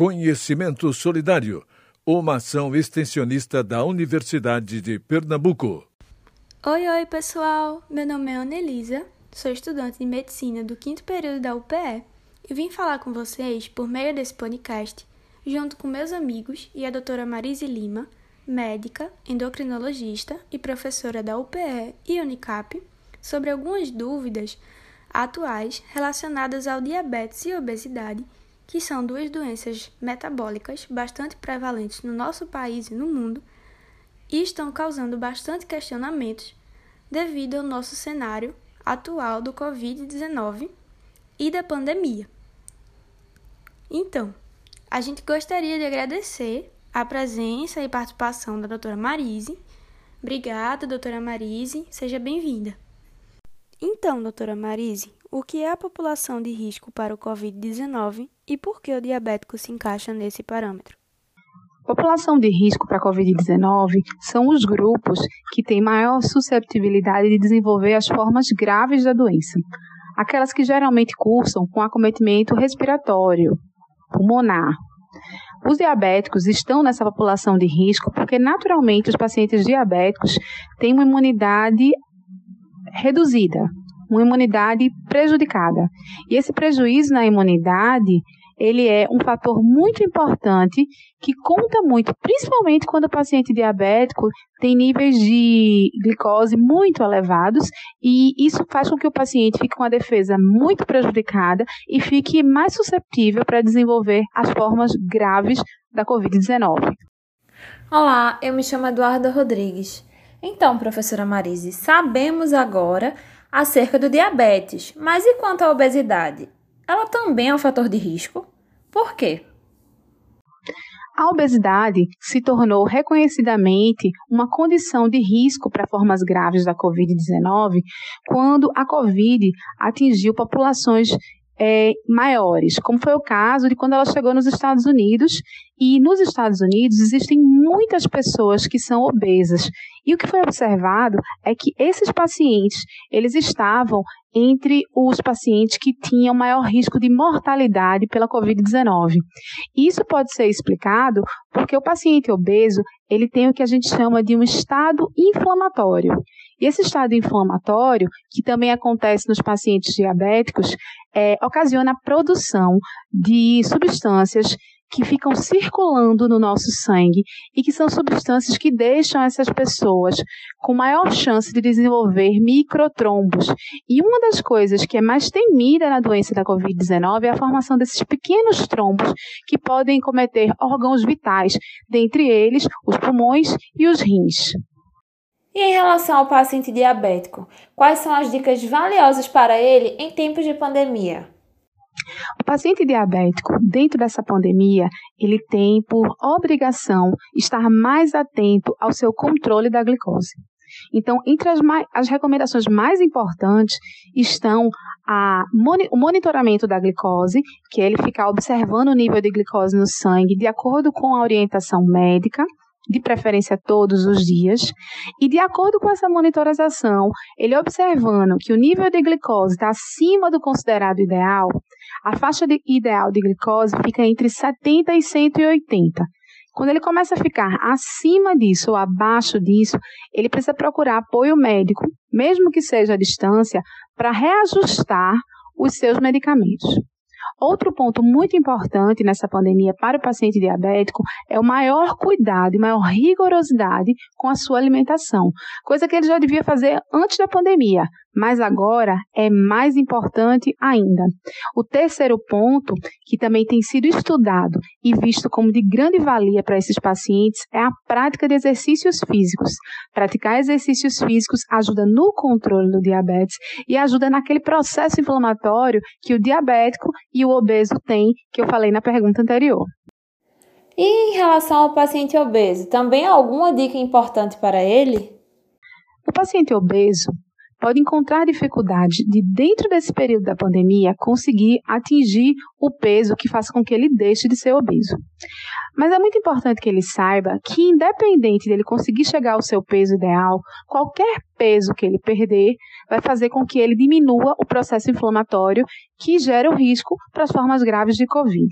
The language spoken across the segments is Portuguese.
Conhecimento Solidário, uma ação extensionista da Universidade de Pernambuco. Oi, oi, pessoal! Meu nome é Anelisa, sou estudante de medicina do quinto período da UPE e vim falar com vocês por meio desse podcast, junto com meus amigos e a doutora Marise Lima, médica, endocrinologista e professora da UPE e Unicap, sobre algumas dúvidas atuais relacionadas ao diabetes e obesidade, que são duas doenças metabólicas bastante prevalentes no nosso país e no mundo e estão causando bastante questionamentos devido ao nosso cenário atual do Covid-19 e da pandemia. Então, a gente gostaria de agradecer a presença e participação da doutora Marise. Obrigada, doutora Marise, seja bem-vinda. Então, doutora Marise, o que é a população de risco para o Covid-19 e por que o diabético se encaixa nesse parâmetro? População de risco para a Covid-19 são os grupos que têm maior susceptibilidade de desenvolver as formas graves da doença, aquelas que geralmente cursam com acometimento respiratório, pulmonar. Os diabéticos estão nessa população de risco porque, naturalmente, os pacientes diabéticos têm uma imunidade reduzida, uma imunidade prejudicada. E esse prejuízo na imunidade ele é um fator muito importante que conta muito, principalmente quando o paciente diabético tem níveis de glicose muito elevados e isso faz com que o paciente fique com a defesa muito prejudicada e fique mais susceptível para desenvolver as formas graves da COVID-19. Olá, eu me chamo Eduarda Rodrigues. Então, professora Marise, sabemos agora acerca do diabetes, mas e quanto à obesidade? Ela também é um fator de risco? Por quê? A obesidade se tornou reconhecidamente uma condição de risco para formas graves da Covid-19 quando a Covid atingiu populações é, maiores, como foi o caso de quando ela chegou nos Estados Unidos. E nos Estados Unidos existem muitas pessoas que são obesas. E o que foi observado é que esses pacientes, eles estavam entre os pacientes que tinham maior risco de mortalidade pela COVID-19. Isso pode ser explicado porque o paciente obeso, ele tem o que a gente chama de um estado inflamatório. E esse estado inflamatório, que também acontece nos pacientes diabéticos, é, ocasiona a produção de substâncias que ficam circulando no nosso sangue e que são substâncias que deixam essas pessoas com maior chance de desenvolver microtrombos. E uma das coisas que é mais temida na doença da Covid-19 é a formação desses pequenos trombos que podem cometer órgãos vitais, dentre eles os pulmões e os rins. E em relação ao paciente diabético, quais são as dicas valiosas para ele em tempos de pandemia? O paciente diabético, dentro dessa pandemia, ele tem por obrigação estar mais atento ao seu controle da glicose. Então, entre as, as recomendações mais importantes estão a, o monitoramento da glicose, que é ele ficar observando o nível de glicose no sangue de acordo com a orientação médica, de preferência todos os dias, e de acordo com essa monitorização, ele observando que o nível de glicose está acima do considerado ideal, a faixa de, ideal de glicose fica entre 70 e 180. Quando ele começa a ficar acima disso ou abaixo disso, ele precisa procurar apoio médico, mesmo que seja à distância, para reajustar os seus medicamentos. Outro ponto muito importante nessa pandemia para o paciente diabético é o maior cuidado e maior rigorosidade com a sua alimentação, coisa que ele já devia fazer antes da pandemia, mas agora é mais importante ainda. O terceiro ponto, que também tem sido estudado e visto como de grande valia para esses pacientes, é a prática de exercícios físicos. Praticar exercícios físicos ajuda no controle do diabetes e ajuda naquele processo inflamatório que o diabético e o obeso têm, que eu falei na pergunta anterior. E em relação ao paciente obeso, também há alguma dica importante para ele? O paciente obeso pode encontrar dificuldade de, dentro desse período da pandemia, conseguir atingir o peso que faça com que ele deixe de ser obeso. Mas é muito importante que ele saiba que, independente dele conseguir chegar ao seu peso ideal, qualquer peso que ele perder vai fazer com que ele diminua o processo inflamatório que gera o risco para as formas graves de Covid.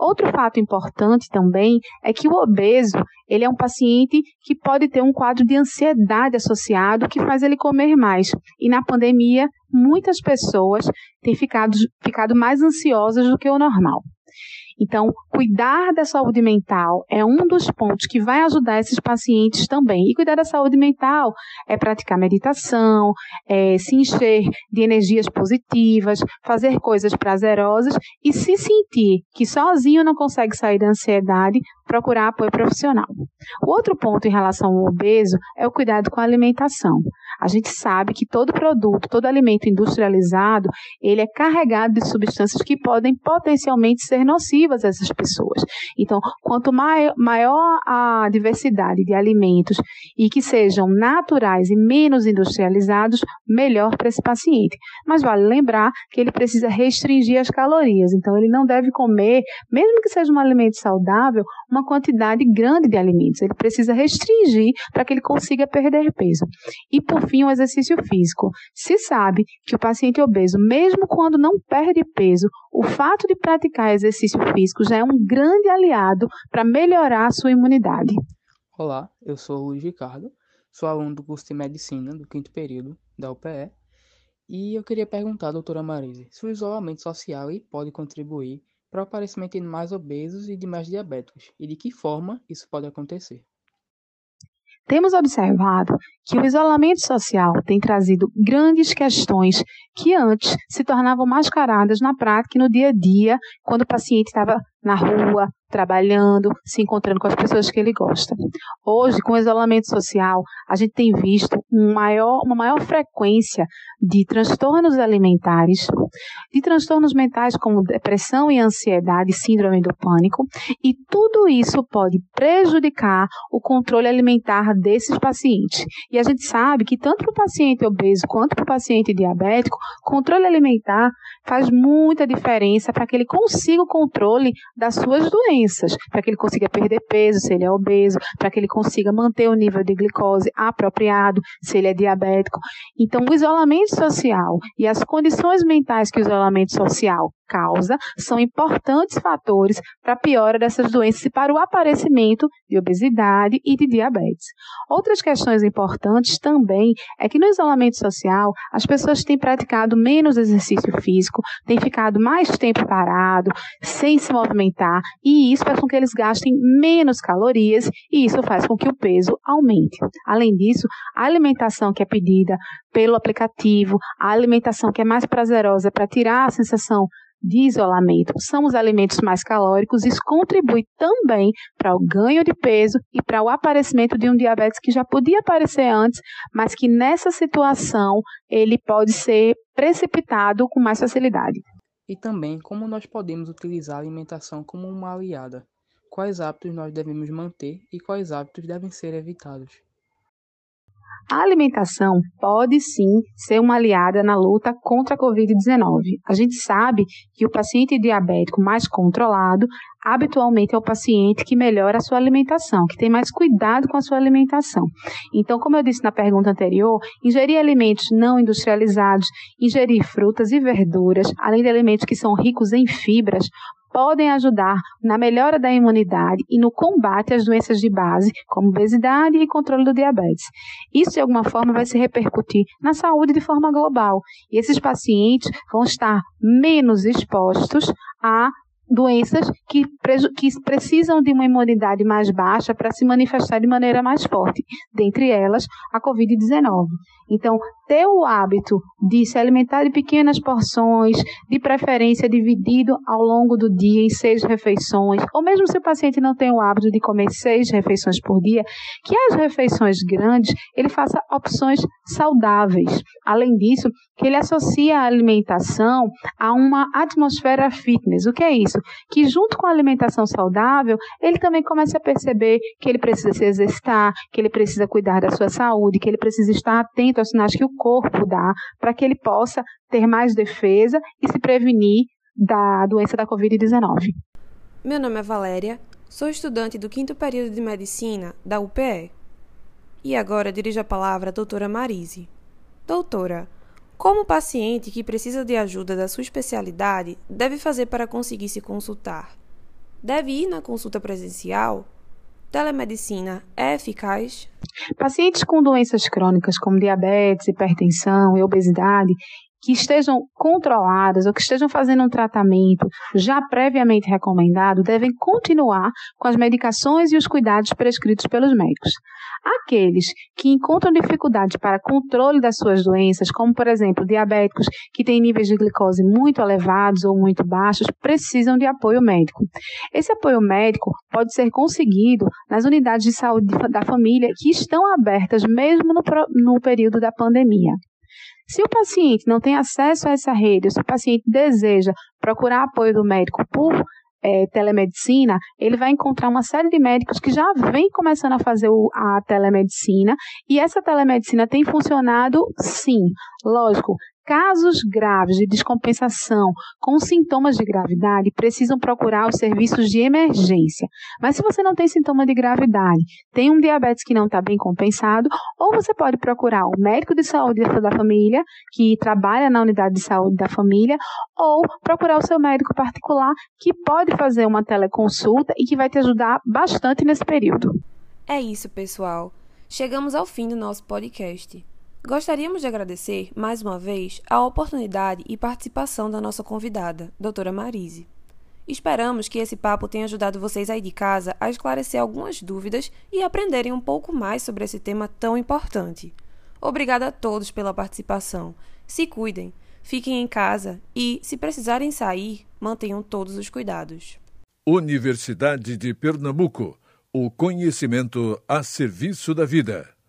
Outro fato importante também é que o obeso, ele é um paciente que pode ter um quadro de ansiedade associado que faz ele comer mais. E na pandemia, muitas pessoas têm ficado, ficado mais ansiosas do que o normal. Então, cuidar da saúde mental é um dos pontos que vai ajudar esses pacientes também. E cuidar da saúde mental é praticar meditação, é se encher de energias positivas, fazer coisas prazerosas e se sentir que sozinho não consegue sair da ansiedade, procurar apoio profissional. O outro ponto em relação ao obeso é o cuidado com a alimentação. A gente sabe que todo produto, todo alimento industrializado, ele é carregado de substâncias que podem potencialmente ser nocivas a essas pessoas. Então, quanto maior, a diversidade de alimentos e que sejam naturais e menos industrializados, melhor para esse paciente. Mas vale lembrar que ele precisa restringir as calorias. Então, ele não deve comer, mesmo que seja um alimento saudável, uma quantidade grande de alimentos. Ele precisa restringir para que ele consiga perder peso. E, por fim, o exercício físico. Se sabe que o paciente obeso, mesmo quando não perde peso, o fato de praticar exercício físico já é um grande aliado para melhorar a sua imunidade. Olá, eu sou o Luiz Ricardo, sou aluno do curso de Medicina do quinto período da UPE e eu queria perguntar doutora Marise se o isolamento social pode contribuir para o aparecimento de mais obesos e de mais diabéticos e de que forma isso pode acontecer. Temos observado que o isolamento social tem trazido grandes questões que antes se tornavam mascaradas na prática e no dia a dia, quando o paciente estava na rua, trabalhando, se encontrando com as pessoas que ele gosta. Hoje, com o isolamento social, a gente tem visto um maior, uma maior frequência de transtornos alimentares, de transtornos mentais como depressão e ansiedade, síndrome do pânico, e tudo isso pode prejudicar o controle alimentar desses pacientes. E a gente sabe que tanto para o paciente obeso quanto para o paciente diabético, controle alimentar faz muita diferença para que ele consiga o controle das suas doenças, para que ele consiga perder peso se ele é obeso, para que ele consiga manter o nível de glicose apropriado se ele é diabético. Então, o isolamento social e as condições mentais que o isolamento social causa são importantes fatores para a piora dessas doenças e para o aparecimento de obesidade e de diabetes. Outras questões importantes também é que no isolamento social as pessoas têm praticado menos exercício físico, têm ficado mais tempo parado, sem se movimentar, e isso faz com que eles gastem menos calorias e isso faz com que o peso aumente. Além disso, a alimentação que é pedida pelo aplicativo, a alimentação que é mais prazerosa para tirar a sensação de isolamento são os alimentos mais calóricos, isso contribui também para o ganho de peso e para o aparecimento de um diabetes que já podia aparecer antes, mas que nessa situação ele pode ser precipitado com mais facilidade. E também como nós podemos utilizar a alimentação como uma aliada. Quais hábitos nós devemos manter e quais hábitos devem ser evitados? A alimentação pode sim ser uma aliada na luta contra a Covid-19. A gente sabe que o paciente diabético mais controlado habitualmente é o paciente que melhora a sua alimentação, que tem mais cuidado com a sua alimentação. Então, como eu disse na pergunta anterior, ingerir alimentos não industrializados, ingerir frutas e verduras, além de alimentos que são ricos em fibras, podem ajudar na melhora da imunidade e no combate às doenças de base, como obesidade e controle do diabetes. Isso, de alguma forma, vai se repercutir na saúde de forma global. E esses pacientes vão estar menos expostos a doenças que, que, precisam de uma imunidade mais baixa para se manifestar de maneira mais forte, dentre elas a Covid-19. Então, ter o hábito de se alimentar de pequenas porções, de preferência dividido ao longo do dia em seis refeições, ou mesmo se o paciente não tem o hábito de comer seis refeições por dia, que as refeições grandes ele faça opções saudáveis. Além disso, que ele associe a alimentação a uma atmosfera fitness. O que é isso? Que junto com a alimentação saudável, ele também comece a perceber que ele precisa se exercitar, que ele precisa cuidar da sua saúde, que ele precisa estar atento aos sinais que o corpo dá para que ele possa ter mais defesa e se prevenir da doença da Covid-19. Meu nome é Valéria, sou estudante do quinto período de medicina da UPE. E agora dirijo a palavra à doutora Marise. Doutora, como o paciente que precisa de ajuda da sua especialidade deve fazer para conseguir se consultar? deve ir na consulta presencial? Telemedicina é eficaz? Pacientes com doenças crônicas como diabetes, hipertensão e obesidade que estejam controladas ou que estejam fazendo um tratamento já previamente recomendado devem continuar com as medicações e os cuidados prescritos pelos médicos. Aqueles que encontram dificuldade para controle das suas doenças, como por exemplo diabéticos que têm níveis de glicose muito elevados ou muito baixos, precisam de apoio médico. Esse apoio médico pode ser conseguido nas unidades de saúde da família que estão abertas mesmo no, no período da pandemia. Se o paciente não tem acesso a essa rede, se o paciente deseja procurar apoio do médico por é, telemedicina, ele vai encontrar uma série de médicos que já vem começando a fazer o, a telemedicina e essa telemedicina tem funcionado sim. Lógico, Casos graves de descompensação com sintomas de gravidade precisam procurar os serviços de emergência. Mas se você não tem sintoma de gravidade, tem um diabetes que não está bem compensado, ou você pode procurar o médico de saúde da família, que trabalha na unidade de saúde da família, ou procurar o seu médico particular, que pode fazer uma teleconsulta e que vai te ajudar bastante nesse período. É isso, pessoal. Chegamos ao fim do nosso podcast. Gostaríamos de agradecer, mais uma vez, a oportunidade e participação da nossa convidada, doutora Marise. Esperamos que esse papo tenha ajudado vocês aí de casa a esclarecer algumas dúvidas e aprenderem um pouco mais sobre esse tema tão importante. Obrigada a todos pela participação. Se cuidem, fiquem em casa e, se precisarem sair, mantenham todos os cuidados. Universidade de Pernambuco. O conhecimento a serviço da vida.